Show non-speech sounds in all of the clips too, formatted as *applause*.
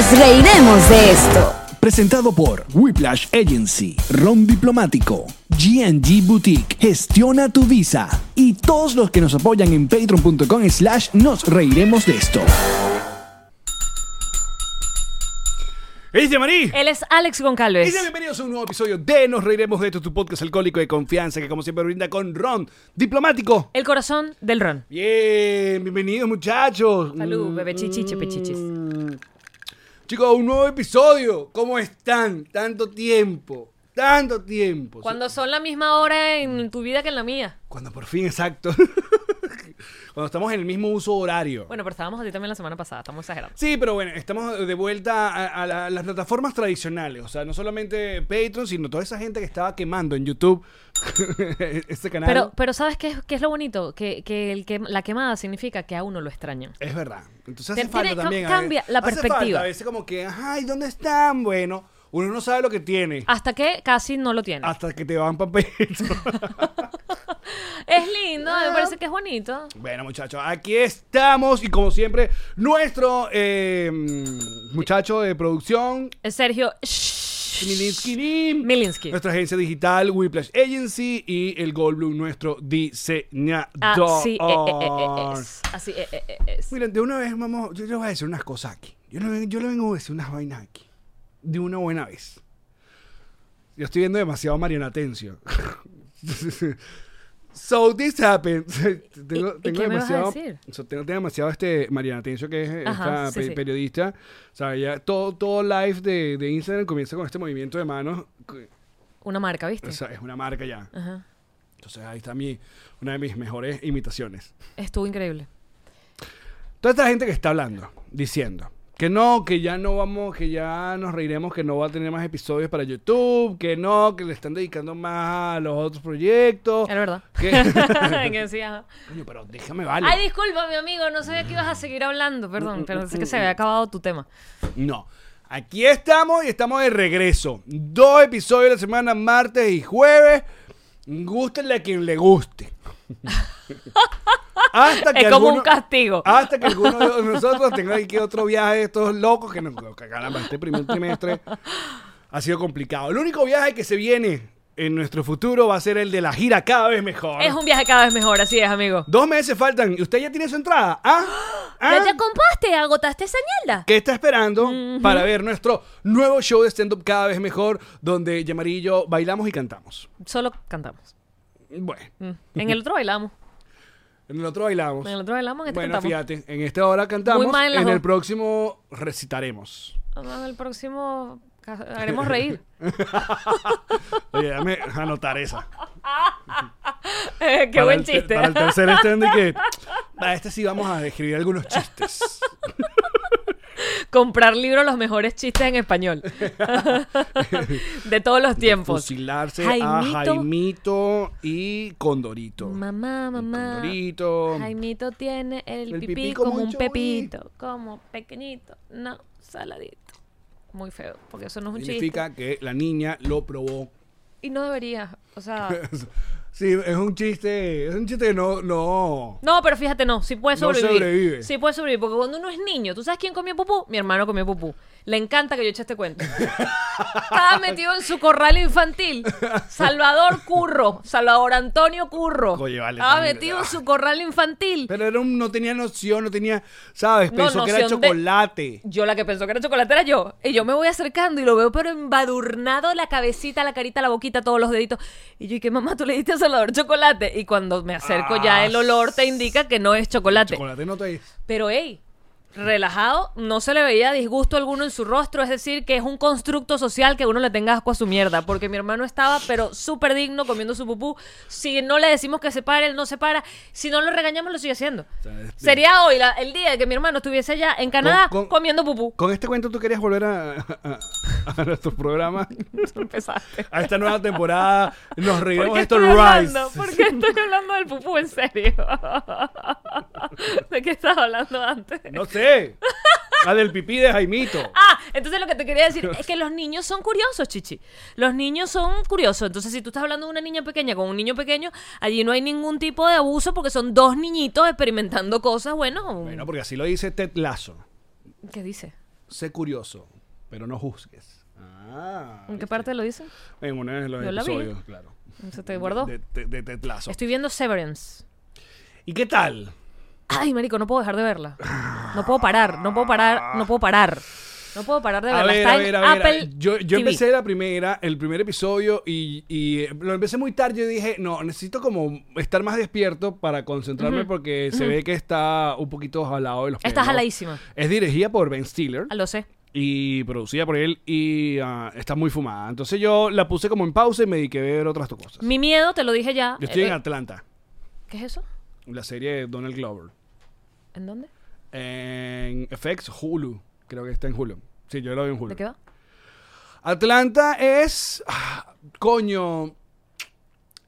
Nos reiremos de esto. Presentado por Whiplash Agency, Ron Diplomático, GNG Boutique, Gestiona tu Visa y todos los que nos apoyan en patreon.com slash nos reiremos de esto. ¡Ella Marí! Él es Alex Goncalves. Y sean bienvenidos a un nuevo episodio de Nos Reiremos de esto, tu podcast alcohólico de confianza que como siempre brinda con Ron Diplomático. El corazón del ron. Bien, bienvenidos muchachos. Salud, bebé chichiche, pechichis. Mm. Chicos, un nuevo episodio. ¿Cómo están? Tanto tiempo. Tanto tiempo. Cuando son la misma hora en tu vida que en la mía. Cuando por fin, exacto. *laughs* Cuando estamos en el mismo uso horario. Bueno, pero estábamos así también la semana pasada, estamos exagerando. Sí, pero bueno, estamos de vuelta a, a la- a las plataformas tradicionales. O sea, no solamente Patreon, sino toda esa gente que estaba quemando en YouTube *laughs* este canal. Pero, pero ¿sabes qué es, qué es lo bonito? Que, que el que la quemada significa que a uno lo extrañan. Es verdad. Entonces hace falta tiene- también. a cambia ver- la hace perspectiva. falta a veces como que, ay, ¿dónde están? Bueno, uno no sabe lo que tiene. Hasta que casi no lo tiene. Hasta que te van papel. *laughs* Es lindo, me parece que es bonito. bueno, muchachos, aquí estamos. Y como siempre, nuestro eh, muchacho de producción, Sergio Milinsky Milinsky. Nuestra agencia digital, Whiplash Agency. Y el Goldblum, nuestro diseñador. Así eh, eh, es. Así es. Miren, de una vez, vamos, yo les voy a decir unas cosas aquí. Yo le, yo le vengo a decir unas vainas aquí. De una buena vez. Yo estoy viendo demasiado Mariana Atencio. *laughs* so this happened. *laughs* tengo, ¿Y tengo qué me vas a demasiado. decir? so, tengo, tengo demasiado este Mariana Atencio, que es Ajá, esta sí, pe- sí. periodista. O sea, ya todo, todo live de, de Instagram comienza con este movimiento de manos. Una marca, ¿viste? O sea, es una marca ya. Ajá. Entonces ahí está mi, una de mis mejores imitaciones. Estuvo increíble. Toda esta gente que está hablando, diciendo que no, que ya no vamos, que ya nos reiremos, que no va a tener más episodios para YouTube, que no, que le están dedicando más a los otros proyectos. Era verdad. Que- *laughs* que sí, ajá. Coño, pero déjame vale. Ay, disculpa, mi amigo, no sabía que ibas a seguir hablando, Mm, perdón, pero sé que se había acabado tu tema. No. Aquí estamos y estamos de regreso. Dos episodios la semana, martes y jueves. Gústenle a quien le guste. Hasta que Es como un alguno- castigo. Hasta que alguno de nosotros tenga que otro viaje de estos locos que nos caramba, este primer trimestre ha sido complicado. El único viaje que se viene en nuestro futuro va a ser el de la gira cada vez mejor. Es un viaje cada vez mejor, así es, amigo. Dos meses faltan y usted ya tiene su entrada. ¿Ah? *gasps* ¿Ah? ¿Ya te compraste? ¿Agotaste esa ñalda? ¿Qué está esperando para ver nuestro nuevo show de stand-up cada vez mejor donde Yamari y yo bailamos y cantamos? Solo cantamos. Bueno, Mm. En el otro bailamos. en el otro bailamos. En el otro bailamos, en este Bueno, cantamos. fíjate, en esta hora cantamos, Muy mal en las el próximo recitaremos. En el próximo ca- haremos reír. *laughs* Oye, déjame anotar esa. *laughs* Eh, Qué Para buen el chiste. Para el tercer stand que. *laughs* Este sí vamos a escribir algunos chistes. *laughs* Comprar libros los mejores chistes en español. *laughs* de todos los tiempos. Fusilarse Jaimito. a Jaimito y Condorito. Mamá, mamá. Condorito. Jaimito tiene el, El pipí, pipí como, como un pepito, como pequeñito, no, saladito. Muy feo, porque eso no es un chiste. Significa que la niña lo probó. Y no debería, o sea... *laughs* Sí, es un chiste. Es un chiste que no. no. No, pero fíjate, no, sí puede No sobrevivir. sobrevive. Sí puede sobrevivir, porque cuando uno es niño, ¿tú sabes quién comió pupú? Mi hermano comió pupú. Le encanta que yo eche este cuento. Estaba metido en su corral infantil. Salvador Curro, Salvador Antonio Curro. Vale, Estaba también, metido en ah. su corral infantil. Pero era un- no tenía noción, no tenía. ¿Sabes? No, Pensó que era de- chocolate. Yo la que pensó que era chocolate era yo. Y yo me voy acercando y lo veo, pero embadurnado la cabecita, la carita, la boquita, todos los deditos. Y yo, ¿y qué mamá tú le diste a Salvador chocolate? Y cuando me acerco Ah, ya el olor te indica que no es chocolate. Chocolate no te. Pero, hey, relajado, no se le veía disgusto alguno en su rostro, es decir, que es un constructo social que uno le tenga asco a su mierda, porque mi hermano estaba, pero súper digno comiendo su pupú. Si no le decimos que se pare, él no se para. Si no lo regañamos, lo sigue sea, es- Sería hoy la- el día de que mi hermano estuviese allá en Canadá con- comiendo pupú. Con este cuento tú querías volver a, a, a nuestro programa. *laughs* Empezaste. A esta nueva temporada. Nos ¿Por reiremos qué de esto estoy Rise. hablando? ¿Por qué estoy hablando del pupú en serio? *laughs* *laughs* ¿De qué estás hablando antes? No sé. La del pipí de Jaimito. *laughs* Ah, entonces lo que te quería decir es que los niños son curiosos, chichi. Los niños son curiosos. Entonces, si tú estás hablando de una niña pequeña con un niño pequeño, allí no hay ningún tipo de abuso porque son dos niñitos experimentando cosas. Bueno, Bueno, porque así lo dice Ted Lasso. ¿qué dice? sé curioso, pero no juzgues. Ah, ¿En qué parte lo dice? En uno de los Yo la vi. episodios, claro. ¿Se te guardó? De, de, de Tetlazo. Estoy viendo Severance. ¿Y qué tal? Ay, marico, no puedo dejar de verla. No puedo parar, no puedo parar, no puedo parar. No puedo parar de A verla. ver, Está a en ver, a ver. Apple Yo, yo TV. empecé la primera, el primer episodio y, y lo empecé muy tarde. Yo dije, no, necesito como estar más despierto para concentrarme porque se ve que está un poquito jalado de los Está jaladísima. Es dirigida por Ben Stiller Ah, Lo sé. y producida por él y ah, está muy fumada. Entonces yo la puse como en pausa y me dediqué a ver otras cosas. Mi miedo, te lo dije ya. Yo estoy eh, en Atlanta, ¿Qué es eso? la serie de Donald Glover. ¿En dónde? En FX Hulu, creo que está en Hulu. Sí, yo lo vi en Hulu. ¿De qué va? Atlanta es. ah, coño.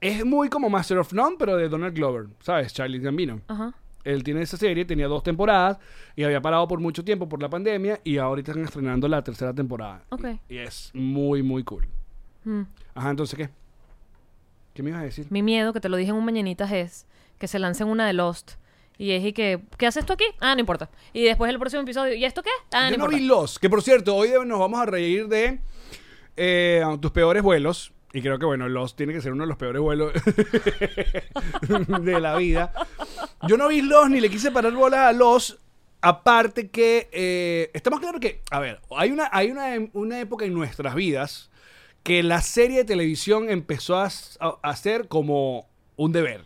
Es muy como Master of None, pero de Donald Glover. ¿Sabes? Charlie Gambino. Ajá. Él tiene esa serie, tenía dos temporadas y había parado por mucho tiempo por la pandemia y ahorita están estrenando la tercera temporada. Ok. Y es muy, muy cool. Mm. Ajá, entonces, ¿qué? ¿Qué me ibas a decir? Mi miedo, que te lo dije en un mañanitas, es que se lancen una de Lost. Y es y que, ¿qué haces tú aquí? Ah, no importa. Y después el próximo episodio, ¿y esto qué? Ah, no Yo no importa. vi Los, que por cierto, hoy nos vamos a reír de eh, tus peores vuelos. Y creo que, bueno, Los tiene que ser uno de los peores vuelos *laughs* de la vida. Yo no vi Los ni le quise parar bolas a Los. Aparte que eh, estamos claros que, a ver, hay una, hay una, una época en nuestras vidas que la serie de televisión empezó a, a- a ser como un deber.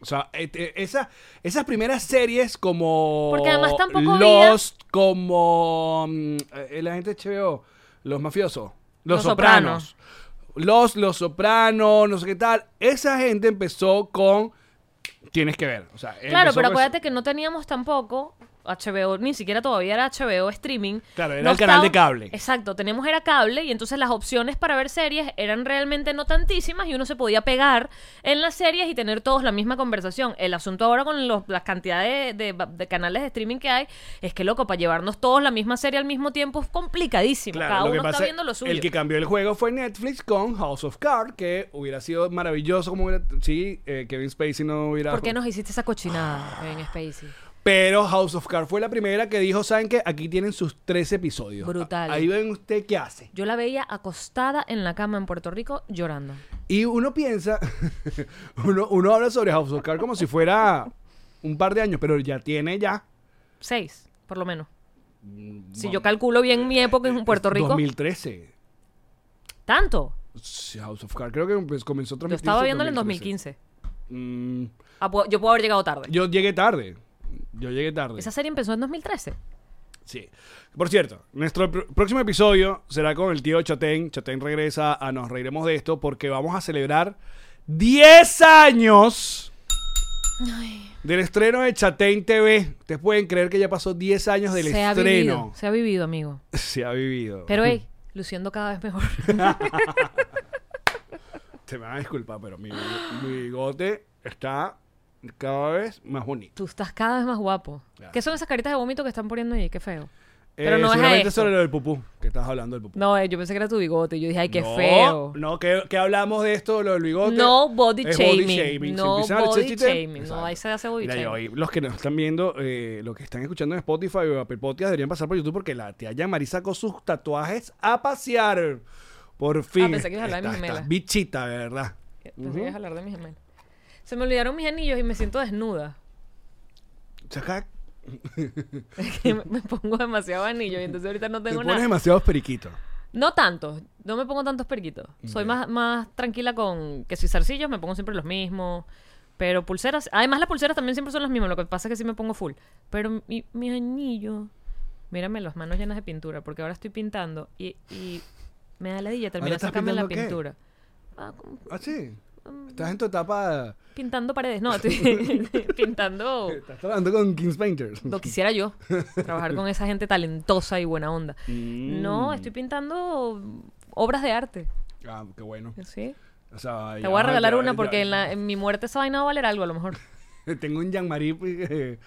O sea, et- eh, esa- esas primeras series como Porque además tampoco había- como mm, eh, la gente HBO, los mafiosos, los, Los sopranos. Los, los sopranos, no sé qué tal. Esa gente empezó con tienes que ver. O sea, Claro, pero acuérdate que no teníamos tampoco HBO, ni siquiera todavía era HBO streaming. Claro, era No el canal de cable. Exacto, tenemos era cable y entonces las opciones para ver series eran realmente no tantísimas y uno se podía pegar en las series y tener todos la misma conversación. El asunto ahora con los, las cantidades de, de- de canales de streaming que hay es que, loco, para llevarnos todos la misma serie al mismo tiempo es complicadísimo. Claro, Cada uno está viendo lo suyo. El que cambió el juego fue Netflix con House of Cards, que hubiera sido maravilloso como hubiera, sí, eh, Kevin Spacey no hubiera... ¿Por qué nos hiciste esa cochinada en Spacey? Pero House of Cards fue la primera que dijo, ¿saben qué? Aquí tienen sus tres episodios. Brutal. Ahí ven usted qué hace. Yo la veía acostada en la cama en Puerto Rico llorando. Y uno piensa, *laughs* uno, uno habla sobre House of Cards como si fuera un par de años, pero ya tiene ya... Seis, por lo menos. Mm, Si yo calculo bien mi época en Puerto Rico. 2013. ¿Tanto? Sí, House of Cards creo que pues, comenzó Yo estaba viéndola en 2013. 2015. Mm, Ah, yo puedo haber llegado tarde. yo llegué tarde. Yo llegué tarde. Esa serie empezó en 2013. Sí. Por cierto, nuestro pr- próximo episodio será con el tío Chatén. Chatén regresa a Nos Reiremos de esto porque vamos a celebrar 10 años del estreno de Chatén TV. Ustedes pueden creer que ya pasó 10 años del se ha vivido, estreno. se ha vivido, amigo. *laughs* Se ha vivido. Pero, hey, *laughs* luciendo cada vez mejor. Te me van a disculpar, pero mi, mi bigote está cada vez más bonito. Tú estás cada vez más guapo. Claro. ¿Qué son esas caritas de vómito que están poniendo ahí? Qué feo. Pero Eh, no es a seguramente esto. sobre lo del pupú, que estás hablando del pupú. No, eh, yo pensé que era tu bigote. Yo dije, ay, qué no, feo. No, que, que hablamos de esto, lo del bigote. No body Es shaming. Se No empiezan a body shaming. No, ahí se hace body Mira, shaming. los que nos están viendo, eh, los que están escuchando en Spotify o Apple Podcast deberían pasar por YouTube porque la tía Yamari sacó sus tatuajes a pasear. Por fin. Ah, pensé que ibas a hablar de mis gemelas. bichita, de verdad. Pensé que ibas a hablar de mis gemelos. Se me olvidaron mis anillos y me siento desnuda. Saca- *laughs* Es que me- me pongo demasiado anillo y entonces ahorita no te tengo pones nada. demasiados periquitos. No tanto, no me pongo tantos periquitos. Soy más, más tranquila con que si zarcillos me pongo siempre los mismos. Pero pulseras, además las pulseras también siempre son las mismas, lo que pasa es que sí me pongo full. Pero mi, mi anillo, mírame las manos llenas de pintura, porque ahora estoy pintando y, y me da la dilla terminar sacarme la pintura. Ah, ¿Ah, sí? Estás en tu etapa... pintando paredes, no, estoy *laughs* *laughs* pintando Estás trabajando con Kings Painters. lo quisiera yo, trabajar con esa gente talentosa y buena onda. Mm. No, estoy pintando obras de arte, Ah, qué bueno. ¿sí? O sea, Te ya- voy a regalar ya- una ya- porque en, la- en mi muerte esa vaina va a valer algo a lo mejor. *laughs* Tengo un Jean-Marie eh,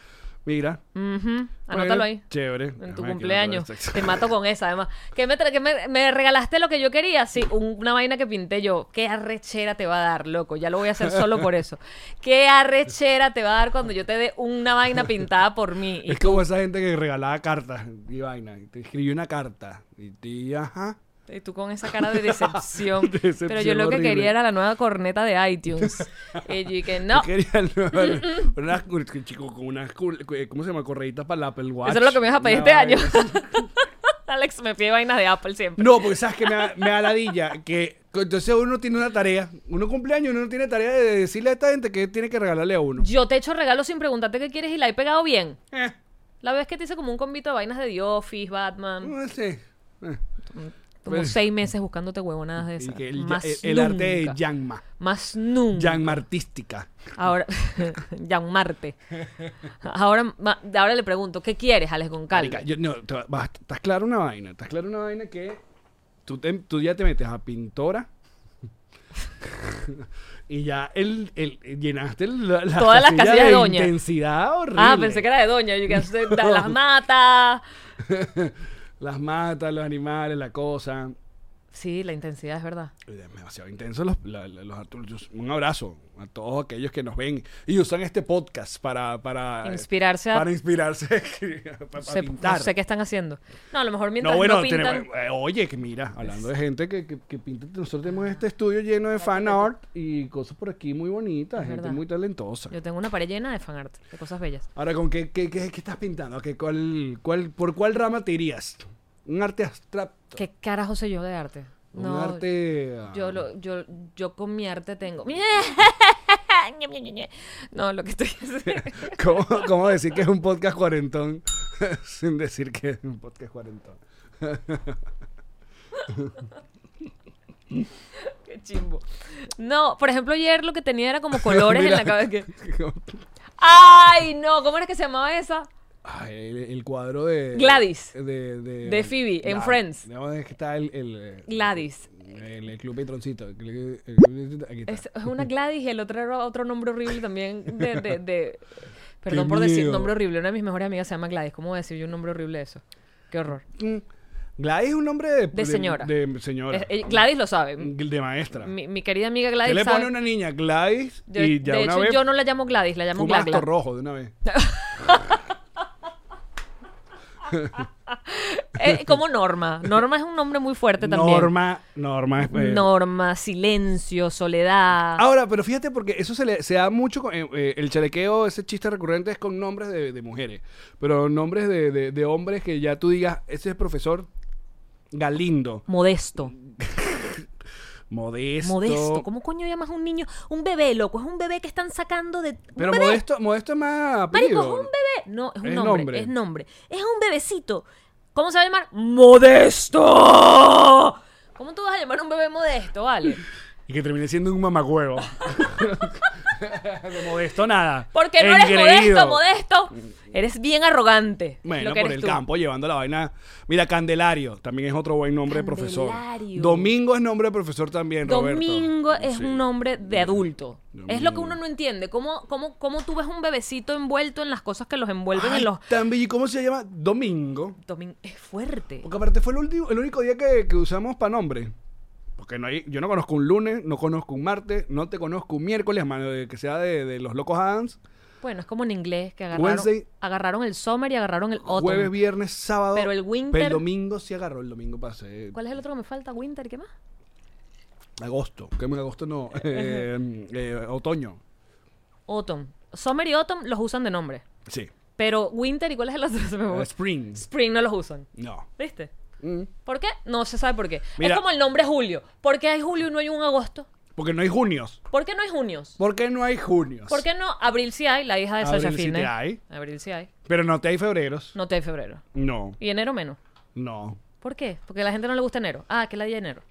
Mira. Anótalo Bueno, ahí. Chévere. En tu Déjame cumpleaños. Te mato con esa, además. Que me, que me, me regalaste lo que yo quería. Sí, un- una vaina que pinté yo. Qué arrechera te va a dar, loco. Ya lo voy a hacer solo por eso. Qué arrechera te va a dar cuando yo te dé una vaina pintada por mí. *laughs* Y Es como esa gente que regalaba cartas y vaina. y te escribió una carta. Y te, ajá. Y tú con esa cara de *laughs* decepción. Decepción Pero yo lo que horrible. quería era la nueva corneta de iTunes. *laughs* y yo dije, no. Yo quería *laughs* chico, con unas, cul- ¿cómo se llama? Correitas para el Apple Watch. Eso es lo que me vas a pedir este año. Alex me pide vainas de Apple siempre. No, porque sabes que me da, me da ladilla. Que entonces uno tiene una tarea. Uno cumpleaños, uno no tiene tarea de decirle a esta gente que tiene que regalarle a uno. Yo te he hecho regalos sin preguntarte qué quieres y la he pegado bien. Eh, La vez que te hice como un convito de vainas de The Office, Batman. no sé. Eh. Como Pues- seis meses buscándote huevonadas de esas. el, Más el- el arte de. Yanma. Más nunca. Yanma artística. Ahora, *laughs* Jan Marte. Ahora, ahora le pregunto, ¿qué quieres, Alex Goncalves? Marica, yo- no, estás claro una vaina. Estás claro una vaina que tú, te- tú ya te metes a pintora. *laughs* y ya el, el- llenaste la, la Todas las casilla casillas de doña. intensidad horrible. Ah, pensé que era de Doña. Yo que las *laughs* mata. Las matas, los animales, la cosa. Sí, la intensidad es verdad. Demasiado intenso los, la- los. Un abrazo a todos aquellos que nos ven y usan este podcast para para Inspirarse a- para inspirarse *laughs* para, Se- pintar. no sé qué están haciendo. No, a lo mejor mientras No, no, bueno, pintan... tenemos- eh, oye, que mira, hablando de gente que, que, que pinta, nosotros tenemos este estudio lleno de fan art y cosas por aquí muy bonitas, Es gente verdad. muy talentosa. Yo tengo una pared llena de fanart, de cosas bellas. Ahora, ¿con qué, qué, qué, qué estás pintando? ¿Qué, cuál, cuál, ¿Por cuál rama te irías? ¿Un arte abstracto? ¿Qué carajo sé yo de arte? ¿Un No, arte...? ah, Yo, lo, yo, yo con mi arte tengo. *laughs* No, lo que estoy *laughs* ¿Cómo, cómo decir que es un podcast cuarentón *laughs* sin decir que es un podcast cuarentón? Qué chimbo. No, por ejemplo, ayer lo que tenía era como colores en la cabeza. que- ¡Ay, no! ¿Cómo era que se llamaba esa? Ay, el, el cuadro de... Gladys. De, de, De Phoebe, en Friends. No, es que está el... el Gladys. El, el club patroncito. Aquí está. Es, es una Gladys y el otro era otro nombre horrible también de... *laughs* Perdón Qué por decir nombre horrible. Una de mis mejores amigas se llama Gladys. ¿Cómo voy a decir yo un nombre horrible de eso? Qué horror. Mm. Gladys es un nombre de, De señora. De, señora. Es- eh, Gladys lo sabe. de maestra. Mi, mi querida amiga ¿Qué Gladys le pone una niña? Gladys Yo- y ya de una hecho, vez yo no la llamo Gladys, la llamo acto rojo de una vez. *laughs* *laughs* Eh, como Norma. Norma es un nombre muy fuerte también. Norma, Norma eh, Norma, silencio, soledad. Ahora, pero fíjate porque eso se, le, se da mucho con eh, eh, el chalequeo, ese chiste recurrente es con nombres de, de mujeres, pero nombres de, de- de hombres que ya tú digas, ese es profesor Galindo, Modesto. Modesto. Modesto. ¿Cómo coño llamas a un niño? Un bebé, loco. Es un bebé que están sacando de. Pero bebé. Modesto, Modesto es más Marico, es un bebé. No, es un Es nombre, nombre. Es nombre. Es un bebecito. ¿Cómo se va a llamar? ¡Modesto! ¿Cómo tú vas a llamar a un bebé modesto, vale? *laughs* Y que termine siendo un mamagüevo. *laughs* de Modesto nada. Porque no eres Engreído. modesto, modesto. Eres bien arrogante. Bueno, lo que por eres el tú. campo, llevando la vaina. Mira, Candelario, también es otro buen nombre de profesor. Candelario. Domingo es nombre de profesor también, Roberto. Domingo es Sí. un nombre de adulto. Es lo que Domingo. uno no entiende. ¿Cómo, cómo, ¿Cómo tú ves un bebecito envuelto en las cosas que los envuelven Ay, en los... tan bello. ¿Y cómo se llama? Domingo. Domin- Es fuerte. Porque aparte fue el, último, el único día que, que usamos para nombre. Porque no hay, yo no conozco un lunes, no conozco un martes, no te conozco un miércoles, a mano de que sea de, de los locos Adams. Bueno, es como en inglés que agarraron, Wednesday. agarraron el summer y agarraron el autumn. Jueves, viernes, sábado. Pero el winter- Pero el domingo sí agarró, el domingo pasé. ¿Cuál es el otro que me falta? ¿Winter qué más? Agosto. En agosto no. *laughs* eh, eh, otoño. Autumn. Summer y autumn los usan de nombre. Sí. Pero winter y cuál es el otro? *laughs* Spring. Spring no los usan. No. ¿Viste? Mm. ¿Por qué? No se sabe por qué. Mira. Es como el nombre Julio. ¿Por qué hay Julio y no hay un agosto? Porque no hay junios. ¿Por qué no hay junios? ¿Por qué no hay junios? ¿Por qué no Abril sí hay, la hija de Abril Sasha sí Fitness? te hay. Abril sí hay. Pero no te hay febreros. No te hay febrero. No. Y enero menos. No. ¿Por qué? Porque a la gente no le gusta enero. Ah, que la de enero.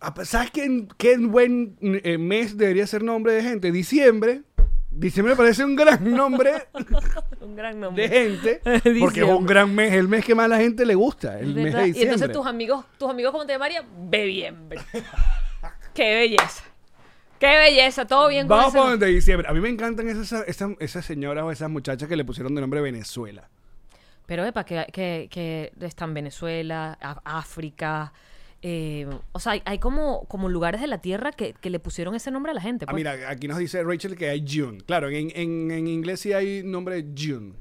Ah, pues, ¿Sabes qué, qué buen eh, mes debería ser nombre de gente? Diciembre. Diciembre me parece un gran nombre *laughs* Un gran de nombre. gente. *laughs* Porque es un gran mes, el mes que más la gente le gusta. El Es mes de Y diciembre. entonces tus amigos, tus amigos, ¿cómo te llamarían? Bebiembre. *laughs* Qué belleza. Qué belleza, todo bien con Vamos ese por nombre. donde diciembre. A mí me encantan esas, esas, esas señoras o esas muchachas que le pusieron de nombre Venezuela. Pero, epa, que, que, que están Venezuela, África. eh, o sea, hay, hay como, como lugares de la tierra que, que le pusieron ese nombre a la gente. Ah, pues. mira, aquí nos dice Rachel que hay June. Claro, en, en, en inglés sí hay nombre June.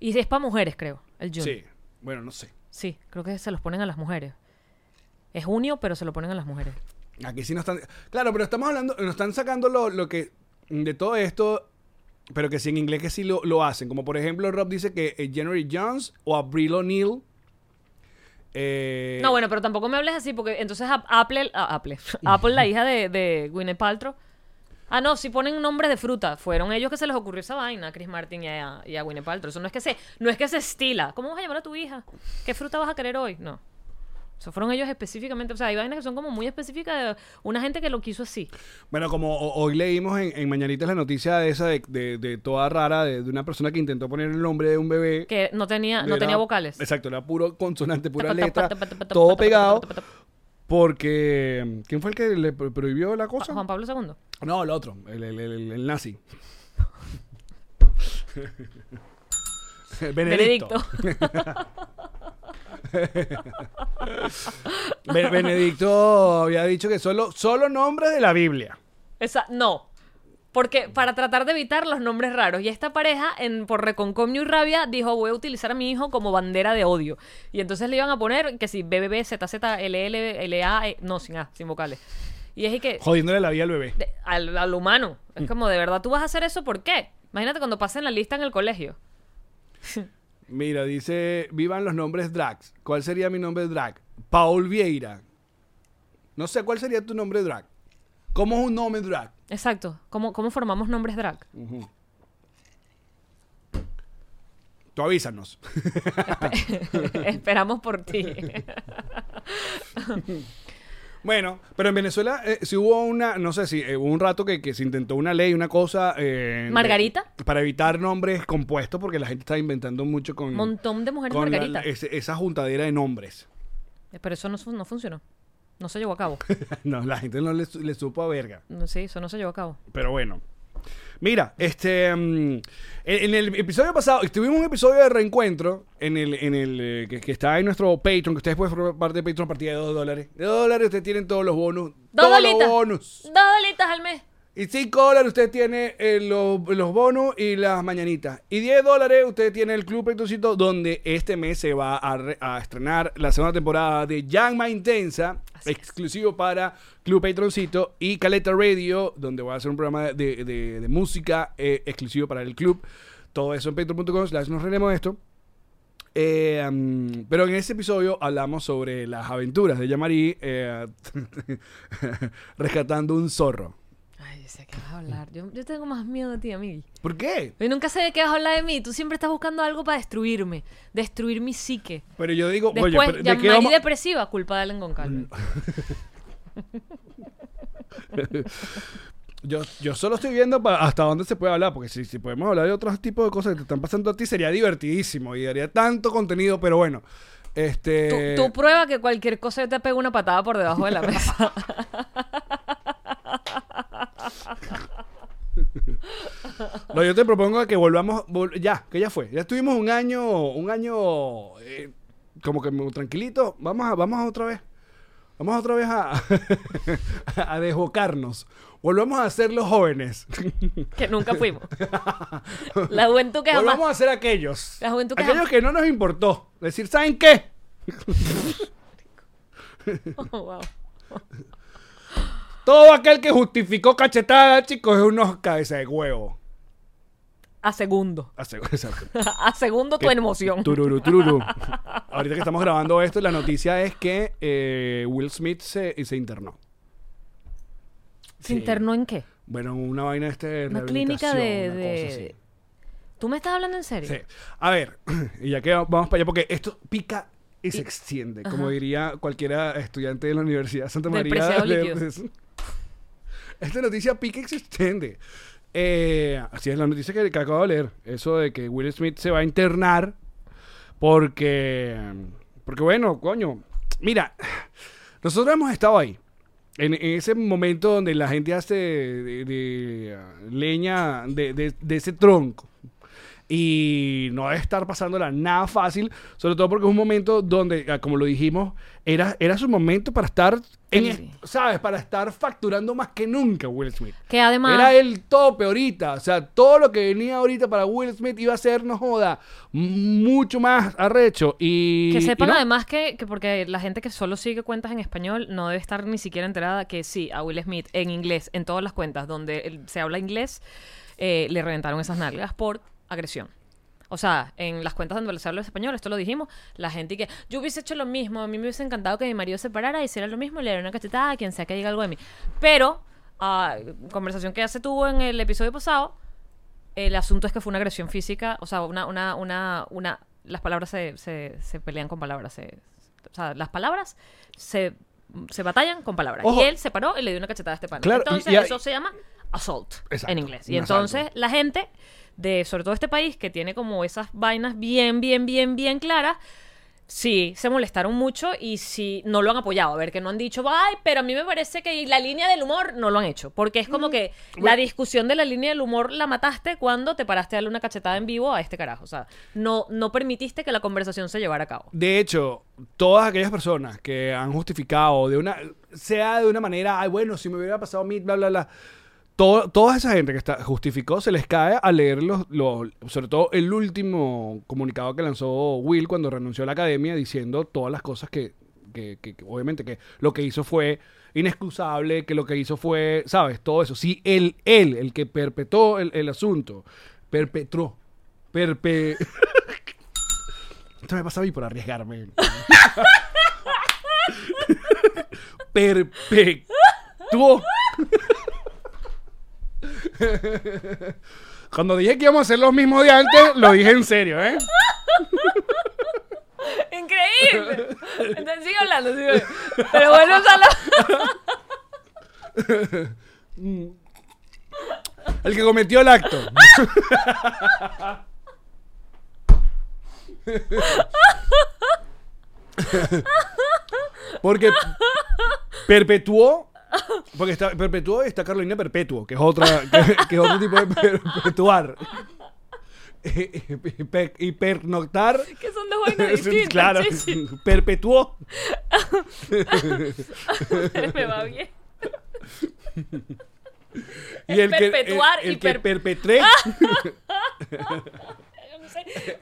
Y es para mujeres, creo, el June. Sí. Bueno, no sé. Sí, creo que se los ponen a las mujeres. Es junio, pero se lo ponen a las mujeres. Aquí sí nos están. Claro, pero estamos hablando. Nos están sacando lo, lo que. De todo esto. Pero que sí en inglés que sí lo, lo hacen. Como por ejemplo, Rob dice que eh, January Jones o Abril O'Neill. eh, No, bueno, pero tampoco me hables así, porque entonces Apple, a- Apple, *laughs* Apple, la hija de, de Gwyneth Paltrow. Ah, no, si ponen nombres de fruta. Fueron ellos que se les ocurrió esa vaina, a Chris Martin y a, y a Paltrow. Eso no es que se, no es que se estila. ¿Cómo vas a llamar a tu hija? ¿Qué fruta vas a querer hoy? No. Eso fueron ellos específicamente. O sea, hay vainas que son como muy específicas de una gente que lo quiso así. Bueno, como ho- hoy leímos en, en Mañanitas la noticia de esa de, de- de toda rara, de, de una persona que intentó poner el nombre de un bebé. Que no tenía, no Era- tenía vocales. Exacto, era puro consonante, pura letra, todo pegado. Porque. ¿Quién fue el que le pro- prohibió la cosa? Juan Pablo II. No, el otro, el, el- el- el nazi. Benedicto. Benedicto. *laughs* Be- Benedicto había dicho que solo, solo nombres de la Biblia. Esa, no. Porque para tratar de evitar los nombres raros. Y esta pareja, en, por reconcomio y rabia, dijo: Voy a utilizar a mi hijo como bandera de odio. Y entonces le iban a poner que si BBB, ZZ, LL, LA, eh, no, sin A, sin vocales. Y es y que. Jodiéndole la vida al bebé. de- al, al humano. Es como, ¿de verdad tú vas a hacer eso? ¿Por qué? Imagínate cuando pasen la lista en el colegio. *laughs* Mira, dice, vivan los nombres drags. ¿Cuál sería mi nombre drag? Paul Vieira. No sé, ¿cuál sería tu nombre drag? ¿Cómo es un nombre drag? Exacto. ¿Cómo, cómo formamos nombres drag? Tú avísanos. *laughs* *laughs* Esperamos por ti. *laughs* Bueno, pero en Venezuela eh, sí hubo una, no sé si eh, hubo un rato que, que se intentó una ley, una cosa... eh, de- ¿Margarita? para evitar nombres compuestos porque la gente está inventando mucho con... Montón de mujeres con la- Margarita. la- ese- esa juntadera de nombres. Pero eso no, fu- no funcionó. No se llevó a cabo. *laughs* no, la gente no le, su- le supo a verga. No, Sí, eso no se llevó a cabo. Pero bueno. Mira, este. mm, en, en el episodio pasado, tuvimos un episodio de reencuentro en el, en el eh, que, que está en nuestro Patreon, que ustedes pueden formar parte de Patreon a partir de 2 dólares. De 2 dólares ustedes tienen todos los bonus. Dos todos los bonus. Dos dolitas al mes. Y 5 dólares usted tiene eh, los, los bonus y las mañanitas. Y 10 dólares usted tiene el Club Patroncito, donde este mes se va a, re- a estrenar la segunda temporada de Llama Intensa, exclusivo para Club Patroncito, y Caleta Radio, donde voy a hacer un programa de, de- de música eh, exclusivo para el club. Todo eso en patreon.com, nos reiremos esto. Eh, um, pero en ese episodio hablamos sobre las aventuras de Yamari *laughs* rescatando un zorro. Yo sé vas a hablar. Yo, yo tengo más miedo de ti, amigo. ¿Por qué? Yo nunca sé de qué vas a hablar de mí. Tú siempre estás buscando algo para destruirme. Destruir mi psique. Pero yo digo, Después, oye, pero ¿de ya qué vamos? depresiva, culpa de Allen Goncalves. *laughs* Yo, yo solo estoy viendo hasta dónde se puede hablar, porque si, si podemos hablar de otros tipos de cosas que te están pasando a ti, sería divertidísimo y daría tanto contenido, pero bueno. Este. Tú, tú prueba que cualquier cosa yo te pego una patada por debajo de la mesa. *laughs* No, yo te propongo que volvamos. vol- ya, que ya fue. Ya estuvimos un año. Un año. eh, como que muy tranquilito. Vamos a, vamos a otra vez. Vamos otra vez a, *laughs* a desbocarnos. Volvamos a ser los jóvenes. que nunca fuimos. La juventud que jamás. Volvamos a ser aquellos. La juventud que aquellos jamás- que no nos importó. Decir, ¿saben qué? *laughs* Oh, wow. Todo aquel que justificó cachetada, chicos, es unos cabeza de huevo. A segundo. Hace- *laughs* exacto. A segundo tu emoción. Tururu, tururu. *laughs* Ahorita que estamos grabando esto, la noticia es que eh, Will Smith se, se internó. ¿Se Sí. internó en qué? Bueno, una vaina este de Una clínica de. una cosa de... así. ¿Tú me estás hablando en serio? Sí. A ver, *clears throat* y ya que vamos para allá, porque esto pica y se extiende, como diría cualquiera estudiante de la Universidad Santa Del María. preciado de-. Esta noticia pica extiende. Eh, así es la noticia que, que acabo de leer. Eso de que Will Smith se va a internar porque... Porque bueno, coño. Mira, nosotros hemos estado ahí. en, ese momento donde la gente hace de, uh, leña de ese tronco. Y no debe estar pasándola nada fácil, sobre todo porque es un momento donde, ah, como lo dijimos, era, era su momento para estar, en, Sí. ¿sabes? Para estar facturando más que nunca Will Smith. Que además... Era el tope ahorita. O sea, todo lo que venía ahorita para Will Smith iba a ser, no joda, mucho más arrecho. Y, Que y sepan no. además que, que porque la gente que solo sigue cuentas en español no debe estar ni siquiera enterada que sí, a Will Smith en inglés, en todas las cuentas donde se habla inglés, eh, le reventaron esas nalgas por agresión. O sea, en las cuentas donde se habla español, esto lo dijimos, la gente que yo hubiese hecho lo mismo, a mí me hubiese encantado que mi marido se parara y hiciera lo mismo, le diera una cachetada a quien sea que diga algo de mí. Pero, ah, conversación que ya se tuvo en el episodio pasado, el asunto es que fue una agresión física, o sea, una, una, una, una, las palabras se, se, se pelean con palabras, se- o sea, las palabras se, se batallan con palabras. Ojo. Y él se paró y le dio una cachetada a este pana. Claro, entonces, y- eso se llama assault Exacto, en inglés. Y entonces, asalto. la gente de, sobre todo este país, que tiene como esas vainas bien, bien, bien, bien claras, Sí, se molestaron mucho y sí, no lo han apoyado. A ver, que no han dicho, ay, pero a mí me parece que la línea del humor no lo han hecho. Porque es como que la discusión de la línea del humor la mataste cuando te paraste a darle una cachetada en vivo a este carajo. O sea, no, no permitiste que la conversación se llevara a cabo. De hecho, todas aquellas personas que han justificado de una, sea de una manera, ay, bueno, si me hubiera pasado a mí, bla, bla, bla. Toda esa gente que está, justificó se les cae a leer los, sobre todo el último comunicado que lanzó Will cuando renunció a la academia diciendo todas las cosas que, que- obviamente que lo que hizo fue inexcusable, que lo que hizo fue, ¿sabes? Todo eso. Sí, él, él, el que perpetró el, el asunto, perpetró, perpe... *laughs* Esto me pasa a mí por arriesgarme. *laughs* Perpetuó. *laughs* Cuando dije que íbamos a hacer los mismos de antes, lo dije en serio, ¿eh? *laughs* ¡Increíble! Entonces sigue hablando, sigue hablando. Pero bueno, la... *laughs* El que cometió el acto. Porque perpetuó. Porque está, perpetuó y está Carolina Perpetuo, que es otra, *laughs* que, que es otro tipo de perpetuar. Y per- y pernoctar. Que son dos vainas *laughs* distintas. claro, chichi. perpetuó. *laughs* Me va bien. Y el que, el, perpetuar el y que per- perpetré.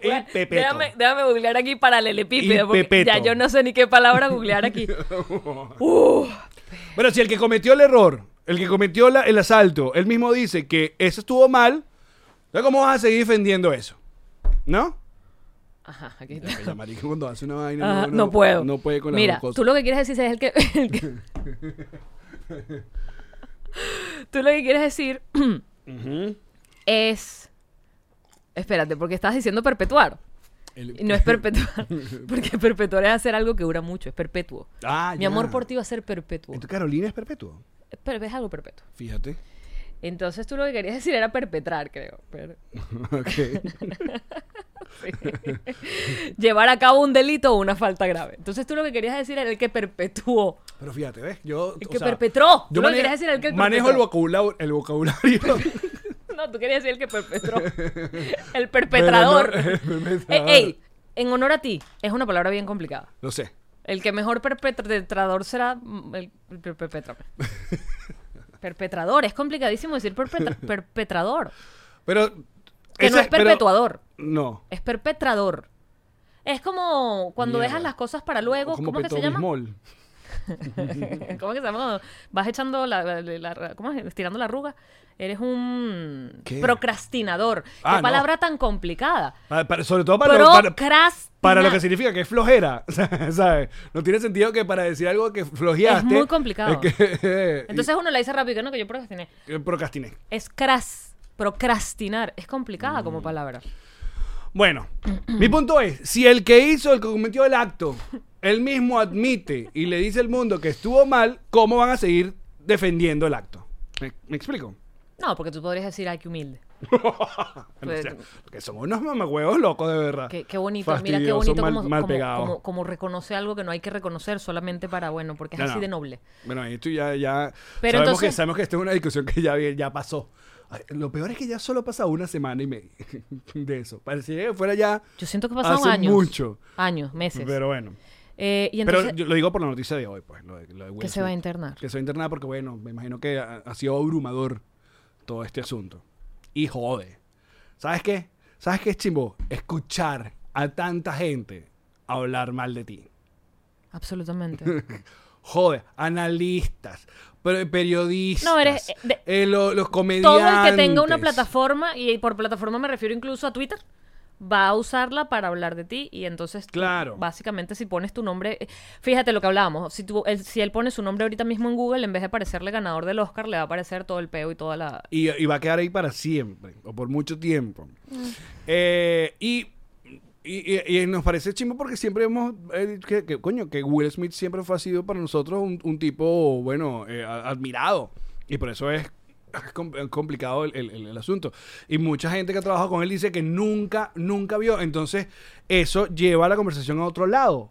Bueno, déjame, déjame googlear aquí paralelepípedo. Porque ya yo no sé ni qué palabra googlear aquí. Bueno, si el que cometió el error, el que cometió la- el asalto, él mismo dice que eso estuvo mal, ¿cómo vas a seguir defendiendo eso? ¿No? Ajá, aquí está. Marica, cuando hace una vaina Ajá, no, puedo. No puede con las Mira, tú lo que quieres decir es el que. el que- *laughs* tú lo que quieres decir es. Espérate, porque estás diciendo perpetuar. El- Y no es perpetuar. *laughs* Porque perpetuar es hacer algo que dura mucho, es perpetuo. Ah, Mi ya. amor por ti va a ser perpetuo. Entonces, Carolina es perpetuo. Pero es algo perpetuo. Fíjate. Entonces tú lo que querías decir era perpetrar, creo. Per- *laughs* Ok. *laughs* Llevar a cabo un delito o una falta grave. Entonces tú lo que querías decir era el que perpetuó. Pero fíjate, ¿ves? Yo. El o que sea, perpetró. Tú Yo lo que manejo, querías decir era el que manejo el vocabulario. El vocabulario. *laughs* No, tú querías decir el que perpetró. *laughs* el perpetrador. *laughs* El perpetrador. Eh, ey, en honor a ti, es una palabra bien complicada. Lo sé. El que mejor perpetrador será mm, el, el perpetra- Perpetrador, es complicadísimo decir perpetra- perpetrador. Pero. Que no es pero- perpetuador, no. es perpetrador. Es como cuando Mierda. dejas las cosas para luego, Como ¿cómo que se llama? *laughs* ¿Cómo que se llama? Vas echando la, la- la- ¿cómo es? Estirando la arruga. Eres un ¿Qué? procrastinador. Ah, Qué no. palabra tan complicada. Para- para- sobre todo para, lo, para, lo que significa que es flojera. *laughs* ¿Sabes? No tiene sentido que para decir algo que flojeaste. Es muy complicado. es que- *laughs* Entonces uno la dice rápido, que no, que yo procrastiné. procrastiné. Es cras, procrastinar. Es complicada Mm. como palabra. Bueno, mi punto es: si el que hizo, el que cometió el acto, él mismo admite y le dice al mundo que estuvo mal, ¿cómo van a seguir defendiendo el acto? ¿Me, me explico? No, porque tú podrías decir, ay, qué humilde. *laughs* Pues- o sea, que son unos mamahuevos locos, de verdad. Qué, qué bonito, mira qué bonito mal- como, mal como- pegados. como- como reconoce algo que no hay que reconocer solamente para, bueno, porque es No, así no. de noble. Bueno, esto ya, ya Pero sabemos, entonces- que, sabemos que esta es una discusión que ya, ya pasó. Lo peor es que ya solo pasa una semana y media *laughs* de eso. Parecía que fuera ya Yo siento que pasaron años. mucho. Años, meses. Pero bueno. Eh, y Pero entonces, yo lo digo por la noticia de hoy, pues. Lo de, lo de que se va a internar. Que se va a internar porque, bueno, me imagino que ha, ha sido abrumador todo este asunto. Y jode. ¿Sabes qué? ¿Sabes qué es chimbo? Escuchar a tanta gente hablar mal de ti. Absolutamente. *laughs* Jode, analistas, per- periodistas, No, eres, eh, de- eh, lo- los comediantes. Todo el que tenga una plataforma, y por plataforma me refiero incluso a Twitter, va a usarla para hablar de ti y entonces tú, Claro. básicamente si pones tu nombre fíjate lo que hablábamos si tú él, si él pone su nombre ahorita mismo en Google en vez de aparecerle ganador del Oscar le va a aparecer todo el peo y toda la Y, y va a quedar ahí para siempre, o por mucho tiempo. Mm. Eh, y, y, y- y nos parece chimbo porque siempre hemos, eh, que, que, coño, que Will Smith siempre fue ha sido para nosotros un, un tipo, bueno, eh, admirado. Y por eso es es com- es complicado el, el- asunto. Y mucha gente que ha trabajado con él dice que nunca, nunca vio. Entonces, eso lleva la conversación a otro lado.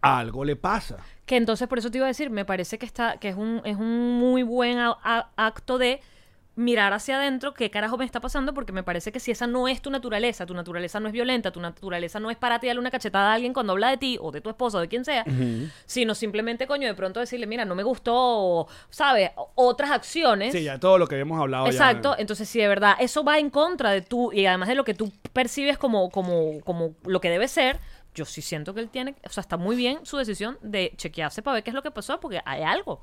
Algo le pasa. que entonces por eso te iba a decir me parece que está que es un es un muy buen acto de mirar hacia adentro qué carajo me está pasando porque me parece que si esa no es tu naturaleza tu naturaleza no es violenta tu naturaleza no es para ti darle una cachetada a alguien cuando habla de ti o de tu esposa o de quien sea sino simplemente coño de pronto decirle mira no me gustó o, sabes otras acciones. Sí, ya todo lo que habíamos hablado. ya- Exacto, entonces si de verdad eso va en contra de tú y además de lo que tú percibes como, como, como lo que debe ser, yo sí siento que él tiene, o sea, está muy bien su decisión de chequearse para ver qué es lo que pasó, porque hay algo,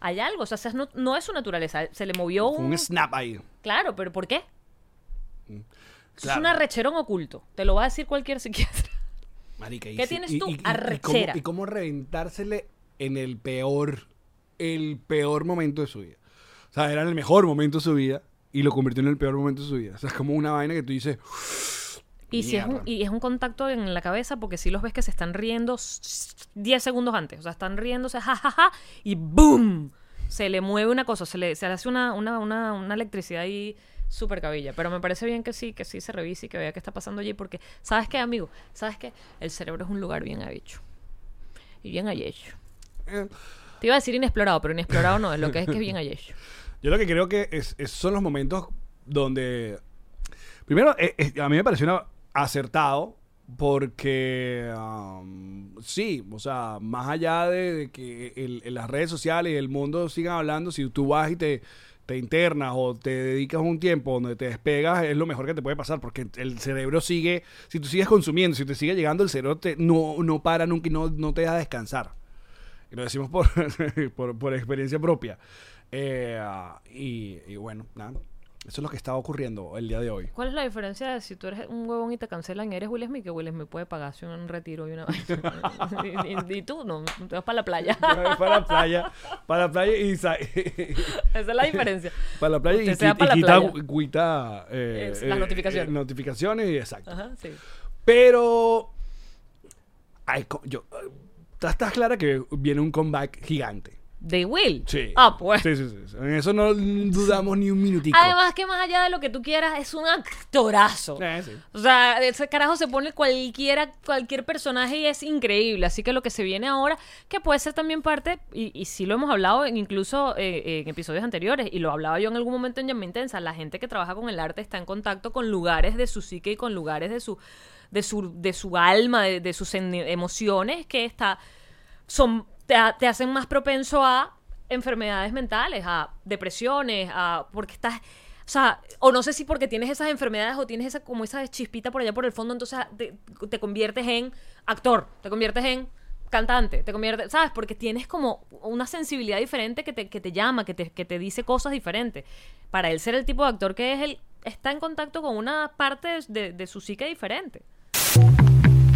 hay algo, o sea, se- no, no es su naturaleza, se le movió un... un snap ahí. Claro, pero ¿por qué? Claro. Es un arrecherón oculto, te lo va a decir cualquier psiquiatra. Marica, ¿Qué tienes y- tú? y- y- y Arrechera. cómo, y cómo reventársele en el peor, el peor momento de su vida. O sea, era el mejor momento de su vida y lo convirtió en el peor momento de su vida. O sea, es como una vaina que tú dices, Y, si es un, y es un contacto en la cabeza porque si los ves que se están riendo s- 10 segundos antes. O sea, están riéndose, jajaja, y ¡boom! Se le mueve una cosa, se le, se le hace una, una, una, una electricidad ahí súper cabilla. Pero me parece bien que sí, que sí se revise y que vea qué está pasando allí. Porque, ¿sabes qué, amigo? ¿Sabes qué? El cerebro es un lugar bien hecho. Y bien hecho. eh, Te iba a decir inexplorado, pero inexplorado no, es lo que es que es bien hecho. *laughs* Yo lo que creo que es, es- son los momentos donde. Primero, eh, a mí me pareció una- acertado porque. um, sí, o sea, más allá de, que las redes sociales y el mundo sigan hablando, si tú vas y te, te internas o te dedicas un tiempo donde te despegas, es lo mejor que te puede pasar porque el cerebro sigue. Si tú sigues consumiendo, si te sigue llegando, el cerebro te, no, no para nunca y no, no te deja descansar. Y lo decimos por, *laughs* por, por experiencia propia. Eh, y, y bueno, nada. Eso es lo que está ocurriendo el día de hoy. ¿Cuál es la diferencia de si tú eres un huevón y te cancelan y eres Will Smith? Que Will Smith puede pagarse un retiro y una vaina. *laughs* y, y- y tú no, te vas para la playa. *laughs* para la playa, para la playa y, sa- *laughs* Esa es la diferencia. para la playa y, se va y la quita, eh, Es, las eh, notificaciones. eh, notificaciones y exacto. Ajá, sí. Pero ay, yo, eh, estás clara que viene un comeback gigante. ¿De Will? Sí. Ah, pues. Sí, sí, sí. En eso no dudamos ni un minutico. Además que más allá de lo que tú quieras, es un actorazo. Eh, sí. O sea, ese carajo se pone cualquiera, cualquier personaje y es increíble. Así que lo que se viene ahora, que puede ser también parte, y, y sí lo hemos hablado en- incluso eh, en episodios anteriores, y lo hablaba yo en algún momento en Llama Intensa, la gente que trabaja con el arte está en contacto con lugares de su psique y con lugares de su, de su, de su alma, de, de sus emociones, que está, son, te, te hacen más propenso a enfermedades mentales, a depresiones, a porque estás, o sea, o no sé si porque tienes esas enfermedades o tienes esa como esa chispita por allá por el fondo, entonces te, te conviertes en actor, te conviertes en cantante, te conviertes, ¿sabes? Porque tienes como una sensibilidad diferente que te, que te llama, que te, que te dice cosas diferentes. Para él ser el tipo de actor que es, él está en contacto con una parte de, de su psique diferente.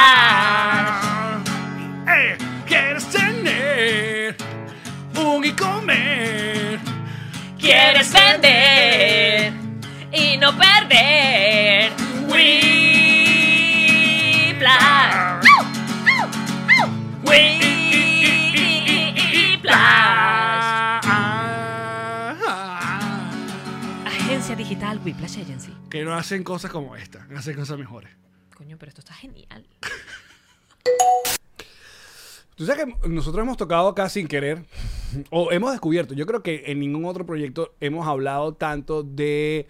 Whiplash. Eh, ¿Quieres tener? Un y comer. Quieres vender y no perder. Whiplash. Whiplash. Agencia digital Whiplash Agency. Que no hacen cosas como esta, hacen cosas mejores. Coño, pero esto está genial. Tú sabes que nosotros hemos tocado acá sin querer, o hemos descubierto, yo creo que en ningún otro proyecto hemos hablado tanto de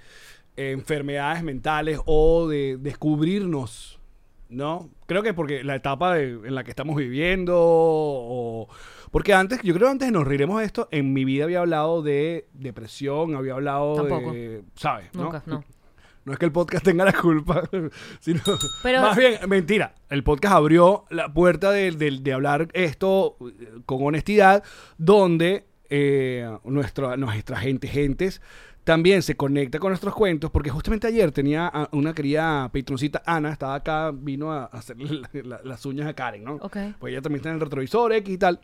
enfermedades mentales o de descubrirnos, ¿no? Creo que porque la etapa de- en la que estamos viviendo, o... Porque antes, yo creo que antes de nos riremos de esto, en mi vida había hablado de depresión, había hablado Tampoco. de... ¿Sabes? Nunca, no. No es que el podcast tenga la culpa, *laughs* sino Pero- más bien, mentira. El podcast abrió la puerta de, de- de hablar esto eh, con honestidad, donde eh, nuestra, nuestra gente, gentes, también se conecta con nuestros cuentos, porque justamente ayer tenía a una querida patroncita, Ana, estaba acá, vino a hacer *laughs* las uñas a Karen, ¿no? Ok. Pues ella también está en el retrovisor X y tal.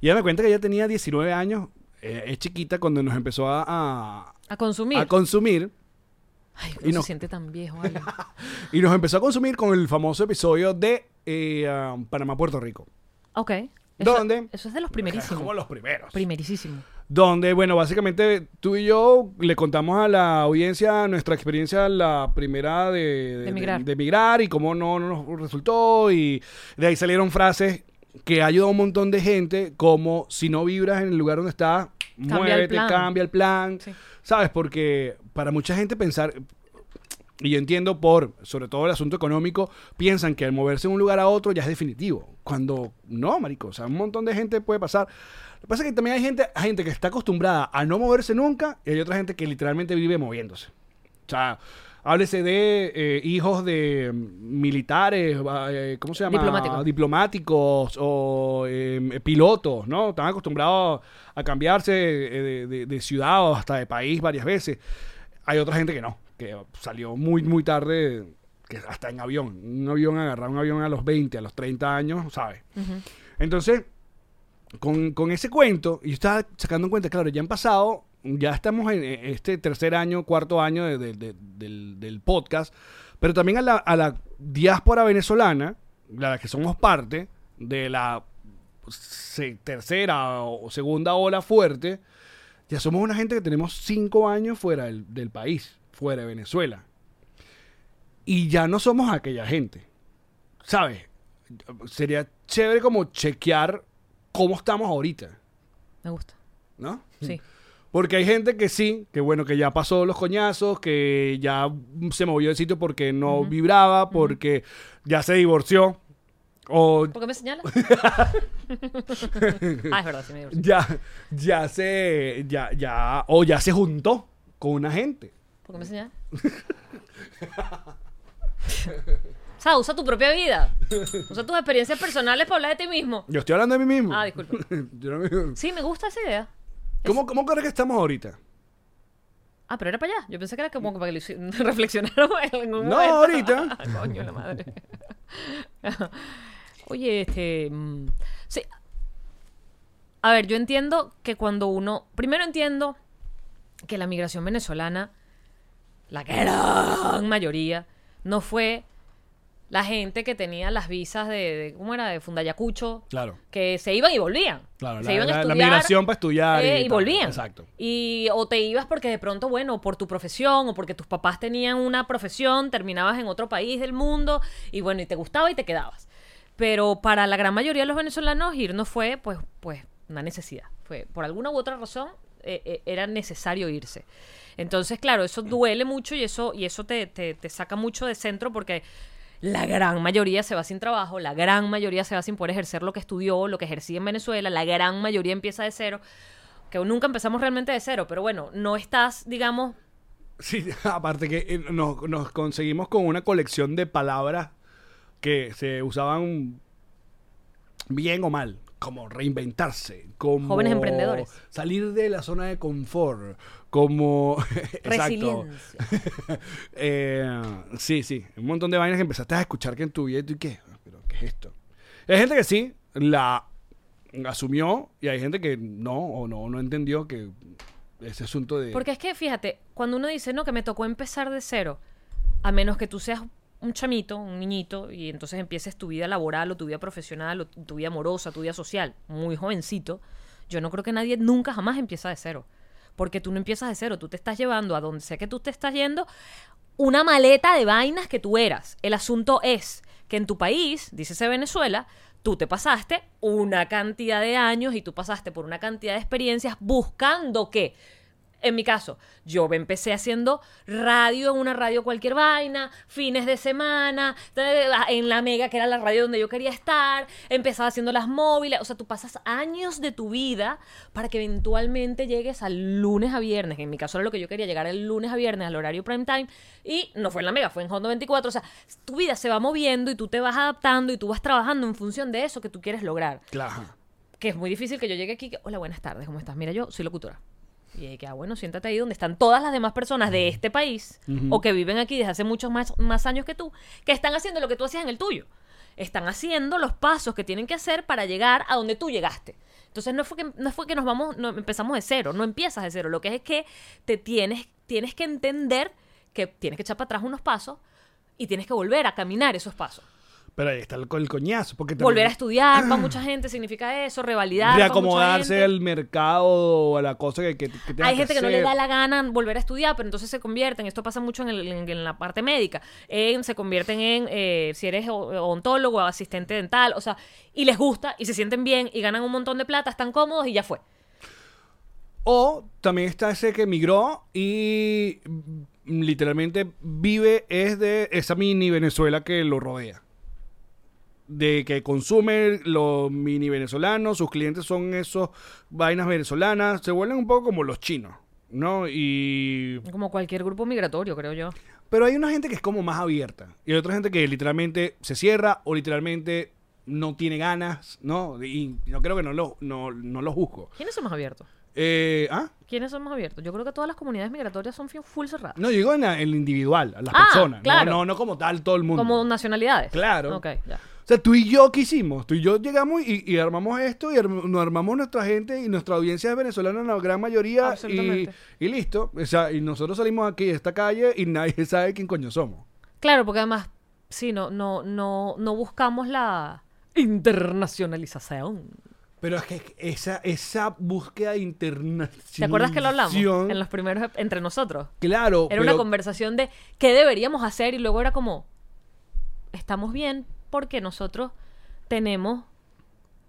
Y ella me cuenta que ella tenía 19 años, eh, es chiquita cuando nos empezó a, a- A consumir. a consumir. Ay, y se siente tan viejo. *laughs* Y nos empezó a consumir con el famoso episodio de eh, um, Panamá-Puerto Rico. Ok. Eso, ¿Dónde? Eso es de los Como primerísimos. los primeros. Primerísimo. Donde, bueno, básicamente tú y yo le contamos a la audiencia nuestra experiencia, la primera de, De emigrar. de emigrar y cómo no, no nos resultó. Y de ahí salieron frases que ha ayudado a un montón de gente, como si no vibras en el lugar donde estás, Cambia el muévete, plan. cambia el plan. Sí. ¿Sabes? Porque para mucha gente pensar, y yo entiendo por, sobre todo el asunto económico, piensan que al moverse de un lugar a otro ya es definitivo. Cuando no, marico, o sea, un montón de gente puede pasar. Lo que pasa es que también hay gente, hay gente que está acostumbrada a no moverse nunca y hay otra gente que literalmente vive moviéndose. O sea, háblese de eh, hijos de mm, militares, eh, ¿cómo se llama? Diplomáticos. Diplomáticos o eh, pilotos, ¿no? Están acostumbrados a cambiarse eh, de, de- de ciudad o hasta de país varias veces. Hay otra gente que no, que salió muy, muy tarde, que hasta en avión. Un avión, agarrar un avión a los 20, a los 30 años, ¿sabes? Entonces, con, con ese cuento, y yo estaba sacando en cuenta, claro, ya han pasado, ya estamos en este tercer año, cuarto año de- de- de- del, del podcast, pero también a la, a la diáspora venezolana, la que somos parte, de la tercera o segunda ola fuerte, ya somos una gente que tenemos cinco años fuera del, del país, fuera de Venezuela. Y ya no somos aquella gente. ¿Sabes? Sería chévere como chequear cómo estamos ahorita, Me gusta. ¿no? Sí. Porque hay gente que sí, que bueno, que ya pasó los coñazos, que ya se movió de sitio porque no vibraba, porque ya se divorció. O ¿Por qué me señalas? *laughs* ah, es verdad, sí me divorcié. ya, ya se, ya, ya, o ya se juntó con una gente. ¿Por qué me señalas? o sea, usa tu propia vida. Usa tus experiencias personales para hablar de ti mismo. Yo estoy hablando de mí mismo. Ah, disculpa. *laughs* Yo no me- Sí, me gusta esa idea. ¿Cómo, ¿Cómo crees que estamos ahorita? Ah, pero era para allá. Yo pensé que era como para que *laughs* reflexionáramos en un No, momento. ahorita. *laughs* Coño, la madre. *laughs* Oye, este... mm, Sí. A ver, yo entiendo que cuando uno... Primero entiendo que la migración venezolana, la gran mayoría, no fue la gente que tenía las visas de... de- ¿Cómo era? De Fundayacucho. Claro. Que se iban y volvían. Claro, se la- iban a la- la estudiar, migración para estudiar y eh, y, tal, volvían. exacto. Y o te ibas porque de pronto, bueno, por tu profesión o porque tus papás tenían una profesión, terminabas en otro país del mundo y bueno, y te gustaba y te quedabas. Pero para la gran mayoría de los venezolanos ir no fue pues, pues una necesidad. Fue por alguna u otra razón eh, eh, era necesario irse. Entonces, claro, eso duele mucho y eso, y eso te, te, te saca mucho de centro porque la gran mayoría se va sin trabajo, la gran mayoría se va sin poder ejercer lo que estudió, lo que ejercía en Venezuela, la gran mayoría empieza de cero, que nunca empezamos realmente de cero, pero bueno, no estás, digamos, Sí, *laughs* aparte que eh, nos, nos conseguimos con una colección de palabras que se usaban bien o mal, como reinventarse, como Jóvenes emprendedores. salir de la zona de confort, como *laughs* Exacto. resiliencia. *laughs* Eh, sí, sí, un montón de vainas que empezaste a escuchar que en tu vida y tú, ¿qué? ¿Pero qué es esto? Hay gente que sí la asumió y hay gente que no o no no entendió que ese asunto de Porque es que, fíjate, cuando uno dice, no, que me tocó empezar de cero, a menos que tú seas un chamito, un niñito, y entonces empieces tu vida laboral o tu vida profesional o tu vida amorosa, tu vida social, muy jovencito, yo no creo que nadie nunca jamás empieza de cero. Porque tú no empiezas de cero, tú te estás llevando a donde sea que tú te estás yendo una maleta de vainas que tú eras. El asunto es que en tu país, dícese Venezuela, tú te pasaste una cantidad de años y tú pasaste por una cantidad de experiencias buscando que, en mi caso, yo me empecé haciendo radio en una radio cualquier vaina, fines de semana, en la mega, que era la radio donde yo quería estar, empezaba haciendo las móviles, o sea, tú pasas años de tu vida para que eventualmente llegues al lunes a viernes, que en mi caso era lo que yo quería, llegar el lunes a viernes al horario prime time, y no fue en la mega, fue en Hondo 24, o sea, tu vida se va moviendo y tú te vas adaptando y tú vas trabajando en función de eso que tú quieres lograr Claro. que es muy difícil que yo llegue aquí. que, Hola, buenas tardes, ¿cómo estás? Mira, yo soy locutora. Y que, ah, bueno, siéntate ahí donde están todas las demás personas de este país o que viven aquí desde hace muchos más, más años que tú, que están haciendo lo que tú hacías en el tuyo. Están haciendo los pasos que tienen que hacer para llegar a donde tú llegaste. Entonces no fue que, no fue que nos vamos, no, empezamos de cero, no empiezas de cero. Lo que es, es que te tienes, tienes que entender que tienes que echar para atrás unos pasos y tienes que volver a caminar esos pasos. Pero ahí está el, co- el coñazo. Porque Volver a estudiar para *clears throat* mucha gente significa eso, revalidar. Reacomodarse al mercado o a la cosa que, que, que Hay gente que no le da la gana volver a estudiar, pero entonces se convierten, esto pasa mucho en, el- en- en la parte médica, en, se convierten en, eh, si eres o- odontólogo, asistente dental, o sea, y les gusta y se sienten bien y ganan un montón de plata, están cómodos y ya fue. O también está ese que migró y literalmente vive es de esa mini Venezuela que lo rodea. De que consume los mini venezolanos, sus clientes son esos vainas venezolanas, se vuelven un poco como los chinos, ¿no? Y Como cualquier grupo migratorio, creo yo. pero hay una gente que es como más abierta y hay otra gente que literalmente se cierra o literalmente no tiene ganas, ¿no? Y yo creo que no lo, no, no lo juzgo. ¿Quiénes son más abiertos? Eh, ¿Ah? ¿Quiénes son más abiertos? Yo creo que todas las comunidades migratorias son full cerradas. No, digo en la- en el individual, a las Ah, personas. claro. No, no, no como tal todo el mundo. Como nacionalidades. Claro. Ok, ya. O sea, tú y yo, ¿qué hicimos? Tú y yo llegamos y, y armamos esto y arm- nos armamos nuestra gente y nuestra audiencia es venezolana en la gran mayoría y, listo. O sea, y nosotros salimos aquí de esta calle y nadie *laughs* sabe quién coño somos. Claro, porque además, sí, no, no, no, no buscamos la internacionalización. Pero es que esa, esa búsqueda internacional. ¿Te acuerdas que lo hablamos? En los primeros, entre nosotros. Claro. Era una conversación de qué deberíamos hacer y luego era como, estamos bien porque nosotros tenemos,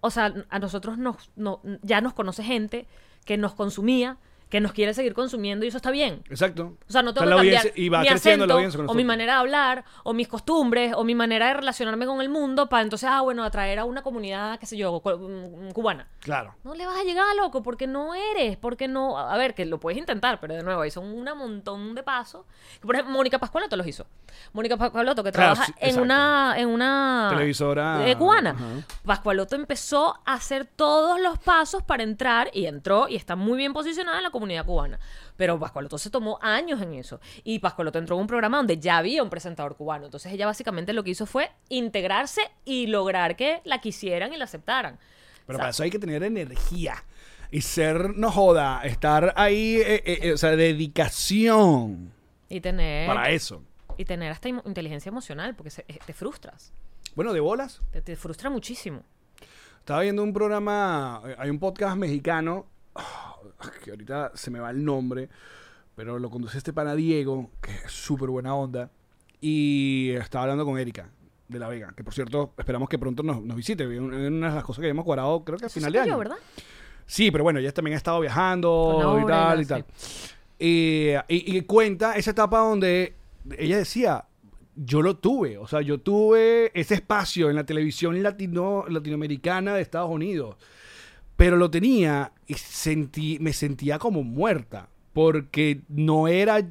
o sea, a nosotros nos, no, ya nos conoce gente que nos consumía que nos quiere seguir consumiendo y eso está bien. Exacto. O sea, no tengo la que cambiar y va mi creciendo la acento, con o mi manera de hablar, o mis costumbres, o mi manera de relacionarme con el mundo para entonces, ah, bueno, atraer a una comunidad, qué sé yo, mm, cubana. Claro. No le vas a llegar, loco, porque no eres, porque no... A ver, que lo puedes intentar, pero de nuevo, ahí son un montón de pasos. Por ejemplo, Mónica Pascualoto los hizo. Mónica Pascualoto, que Claro, trabaja sí, en exacto. una, en una... Televisora, eh, cubana. ajá. Pascualoto empezó a hacer todos los pasos para entrar y entró y está muy bien posicionada en la comunidad cubana. Pero Pascualoto se tomó años en eso. Y Pascualoto entró en un programa donde ya había un presentador cubano. Entonces ella básicamente lo que hizo fue integrarse y lograr que la quisieran y la aceptaran. Pero para eso hay que tener energía. Y ser, no joda, estar ahí, eh, eh, eh, o sea, dedicación y tener, para eso. y tener hasta inteligencia emocional, porque se- te frustras. Bueno, de bolas. Te, te frustra muchísimo. Estaba viendo un programa, hay un podcast mexicano, que ahorita se me va el nombre, pero lo conduce este pana Diego, que es súper buena onda, y estaba hablando con Erika de La Vega, que por cierto, esperamos que pronto nos, nos visite. Es una de las cosas que habíamos cuadrado, creo que a final de año. ¿verdad? Sí, pero bueno, ella también ha estado viajando y tal la- y tal. Y, y- y cuenta esa etapa donde ella decía, yo lo tuve, o sea, yo tuve ese espacio en la televisión latino, latinoamericana de Estados Unidos, pero lo tenía y sentí, me sentía como muerta, porque no era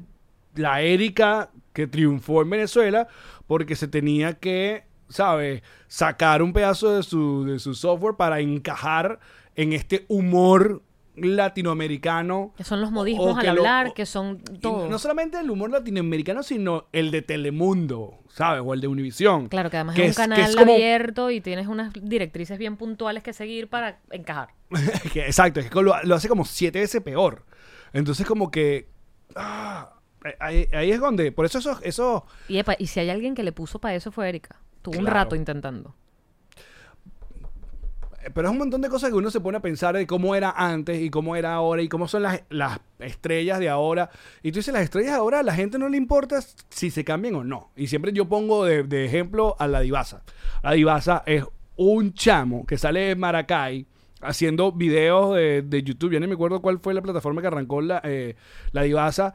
la Erika que triunfó en Venezuela, porque se tenía que, ¿sabes?, sacar un pedazo de su, de su software para encajar en este humor latinoamericano. Que son los modismos al lo- hablar, o- que son todo. No solamente el humor latinoamericano, sino el de Telemundo, ¿sabes? O el de Univisión. Claro, que además que es un canal es como- abierto y tienes unas directrices bien puntuales que seguir para encajar. *laughs* exacto, es que lo, lo hace como siete veces peor. Entonces, como que. ah, ahí, ahí es donde. Por eso, eso, eso Y, epa, y si hay alguien que le puso para eso fue Erika. Tuvo un rato intentando. Pero es un montón de cosas que uno se pone a pensar de cómo era antes y cómo era ahora y cómo son las, las estrellas de ahora. Y tú dices, las estrellas de ahora a la gente no le importa si se cambian o no. Y siempre yo pongo de, de ejemplo a la divasa. La divasa es un chamo que sale de Maracay haciendo videos de, de YouTube. Ya no me acuerdo cuál fue la plataforma que arrancó la, eh, la divasa.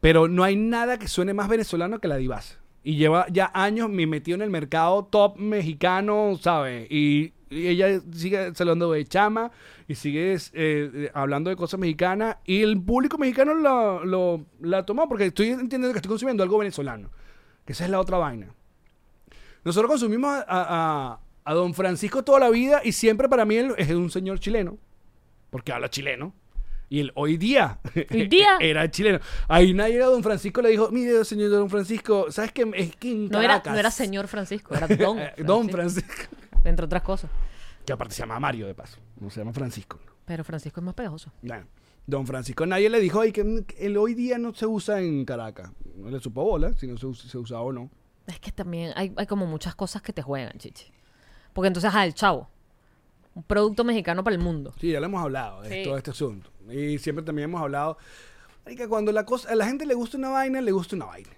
Pero no hay nada que suene más venezolano que la divasa. Y lleva ya años me metido en el mercado top mexicano, ¿sabes? Y, y ella sigue saludando de chama y sigue eh, eh, hablando de cosas mexicanas. Y el público mexicano lo, lo- la tomó porque estoy entendiendo que estoy consumiendo algo venezolano. Que esa es la otra vaina. Nosotros consumimos a, a- a don Francisco toda la vida y siempre para mí él es un señor chileno. Porque habla chileno. Y él hoy día, Hoy día. *laughs* era chileno. Ahí nadie a don Francisco le dijo, mire, señor don Francisco, ¿sabes qué? Es que en No era, no era señor Francisco, era *laughs* don. Eh, don Francisco. Entre otras cosas. Que aparte se llama Mario, de paso. No se llama Francisco. Pero Francisco es más pegajoso. Don Francisco, nadie le dijo, ay, que el hoy día no se usa en Caracas. No le supo bola si no se, us- se usaba o no. Es que también hay, hay como muchas cosas que te juegan, chichi. Porque entonces, ah, el chavo. Un producto mexicano para el mundo. Sí, ya lo hemos hablado de Sí. todo este asunto. Y siempre también hemos hablado que cuando la cosa, a la gente le gusta una vaina, le gusta una vaina.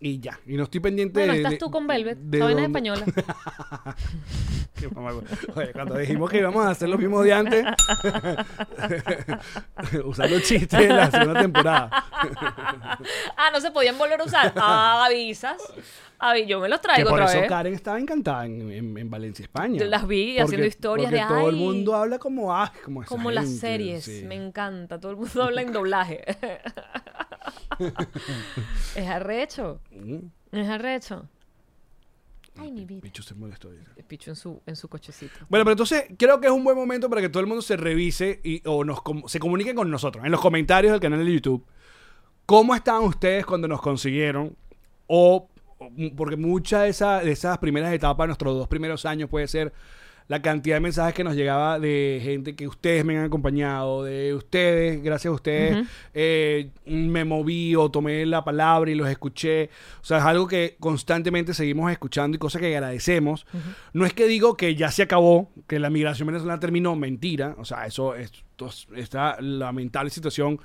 Y ya. Y no estoy pendiente Bueno, de. estás de- tú con Velvet. de dónde- española. *laughs* Qué mamá, Oye, cuando dijimos que íbamos a hacer lo mismo de antes, *laughs* usar los chistes de la segunda temporada. ah, no se podían volver a usar. *laughs* Ah, avisas. Avi- yo me los Que traigo por otra eso vez. Karen estaba encantada en, en- en Valencia, España. Yo las vi haciendo historias de, todo el "Ay". mundo habla como, ah, como esa Como las series. sí. Me encanta. Todo el mundo habla en doblaje. *laughs* es arrecho. Mm, Es arrecho. Ay, mi vida. Bicho se molestó. Picho en su, en su cochecito. Bueno, pero entonces creo que es un buen momento para que todo el mundo se revise y, o nos, se comunique con nosotros en los comentarios del canal de YouTube. ¿Cómo estaban ustedes cuando nos consiguieron? O- porque muchas de, esa- de esas primeras etapas, nuestros dos primeros años, puede ser la cantidad de mensajes que nos llegaba de gente que ustedes me han acompañado, de ustedes, gracias a ustedes, eh, me moví o tomé la palabra y los escuché. O sea, es algo que constantemente seguimos escuchando y cosas que agradecemos. No es que digo que ya se acabó, que la migración venezolana terminó, mentira. O sea, eso, esto- esta lamentable situación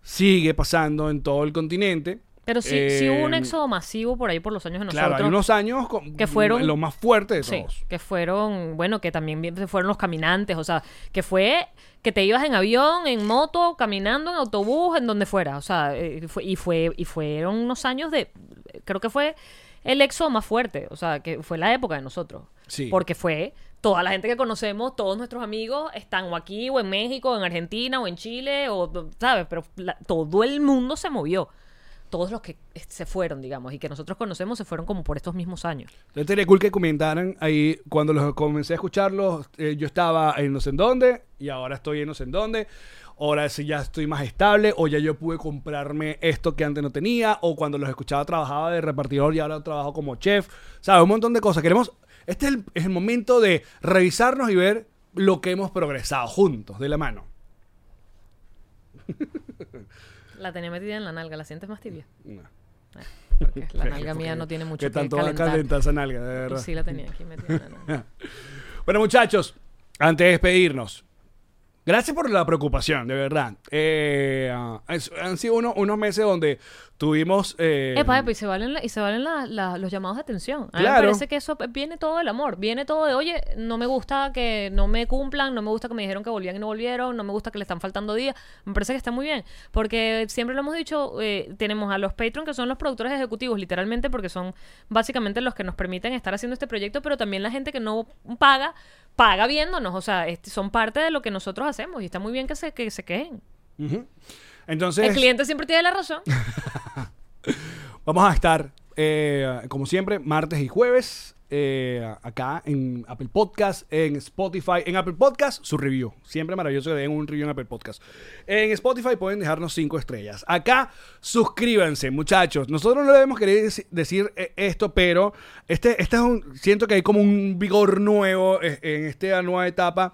sigue pasando en todo el continente. Pero sí, sí hubo un Eh, éxodo masivo por ahí por los años de nosotros. Claro, hay unos años con- que fueron- lo más fuerte de Sí, todos. que fueron, bueno, que también fueron los caminantes, o sea, que fue que te ibas en avión, en moto, caminando, en autobús, en donde fuera, o sea, eh, fue- y fue y fueron unos años de, creo que fue el éxodo más fuerte, o sea, que fue la época de nosotros, Sí. porque fue toda la gente que conocemos, todos nuestros amigos están o aquí o en México, o en Argentina o en Chile o sabes, pero la- todo el mundo se movió. Todos los que eh, se fueron, digamos, y que nosotros conocemos se fueron como por estos mismos años. Entonces sería cool que comentaran ahí, cuando los comencé a escucharlos, eh, yo estaba en no sé en dónde y ahora estoy en no sé en dónde. Ahora sí ya estoy más estable o ya yo pude comprarme esto que antes no tenía o cuando los escuchaba trabajaba de repartidor y ahora trabajo como chef. ¿Sabes? Un montón de cosas. Queremos... Este es el, es el momento de revisarnos y ver lo que hemos progresado juntos, de la mano. *laughs* La tenía metida en la nalga, ¿la sientes más tibia? No. Porque la *laughs* nalga mía no tiene mucho que que tanto va a calentar. esa nalga, de verdad. sí la tenía aquí metida en la nalga. *laughs* Bueno, muchachos, antes de despedirnos, gracias por la preocupación, de verdad. Eh, ah, es- han sido uno- unos meses donde tuvimos. eh, Epa, epa, y se valen, la- y se valen la- la- los llamados de atención. A mí Claro. me parece que eso viene todo del amor. Viene todo de, oye, no me gusta que no me cumplan, no me gusta que me dijeron que volvían y no volvieron, no me gusta que le están faltando días. Me parece que está muy bien. Porque siempre lo hemos dicho, eh, tenemos a los Patreon, que son los productores ejecutivos, literalmente, porque son básicamente los que nos permiten estar haciendo este proyecto, pero también la gente que no paga, paga viéndonos. O sea, este, son parte de lo que nosotros hacemos y está muy bien que se, que se quejen. Entonces, El cliente siempre tiene la razón. *laughs* vamos a estar, eh, como siempre, martes y jueves. Eh, acá en Apple Podcast, en Spotify. En Apple Podcast, su review. Siempre maravilloso que den un review en Apple Podcast. En Spotify pueden dejarnos cinco estrellas. Acá, suscríbanse, muchachos. Nosotros no debemos querer deci- decir eh, esto, pero este, este es un. Siento que hay como un vigor nuevo eh, en esta nueva etapa.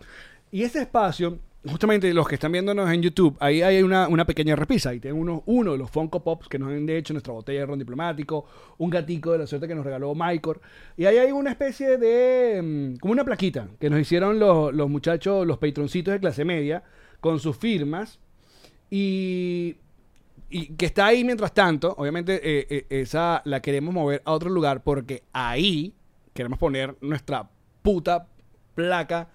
Y este espacio. Justamente los que están viéndonos en YouTube, ahí hay una, una pequeña repisa. Ahí tienen uno, uno de los Funko Pops que nos han hecho nuestra botella de ron diplomático, un gatico de la suerte que nos regaló Michael. Y ahí hay una especie de. mm, como una plaquita que nos hicieron los, los muchachos, los patroncitos de clase media, con sus firmas. Y, y que está ahí mientras tanto. Obviamente, eh, eh, esa la queremos mover a otro lugar porque ahí queremos poner nuestra puta placa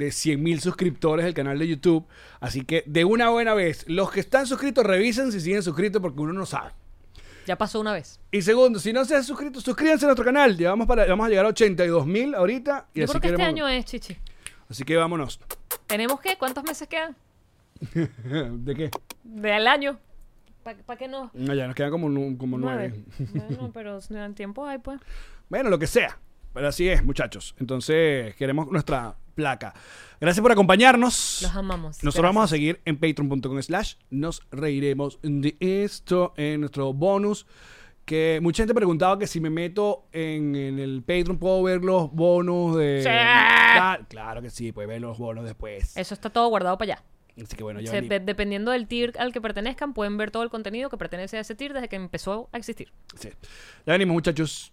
de 100.000 suscriptores del canal de YouTube. Así que de una buena vez, los que están suscritos, revisen si siguen suscritos porque uno no sabe. Ya pasó una vez. Y segundo, si no se han suscrito, suscríbanse a nuestro canal. Ya vamos, para, vamos a llegar a 82.000 ahorita. Y Yo así, creo que este año es, Chichi. así que vámonos. ¿Tenemos qué? ¿Cuántos meses quedan? *laughs* ¿De qué? Del año. ¿Para qué no? No, ya nos quedan como, nu- como nueve. Bueno, *laughs* pero en el tiempo hay, pues. Bueno, lo que sea. Pero así es, muchachos. Entonces, queremos nuestra placa. Gracias por acompañarnos. Los amamos. Nosotros vamos a seguir en patreon.com slash nos reiremos de esto en nuestro bonus. Que mucha gente preguntaba que si me meto en, en el Patreon puedo ver los bonos de... Sí. Claro, claro que sí, puedes ver los bonos después. Eso está todo guardado para allá. Así que bueno, ya Se- de- dependiendo del tier al que pertenezcan, pueden ver todo el contenido que pertenece a ese tier desde que empezó a existir. Sí. Ya venimos, muchachos.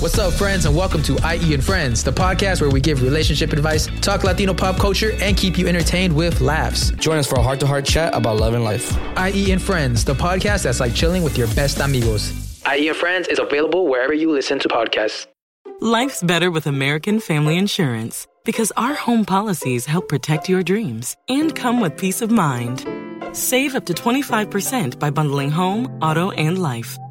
What's up, friends, and welcome to IE and Friends, the podcast where we give relationship advice, talk Latino pop culture, and keep you entertained with laughs. Join us for a heart to heart chat about love and life. IE and Friends, the podcast that's like chilling with your best amigos. IE and Friends is available wherever you listen to podcasts. Life's better with American Family Insurance because our home policies help protect your dreams and come with peace of mind. Save up to 25% by bundling home, auto, and life.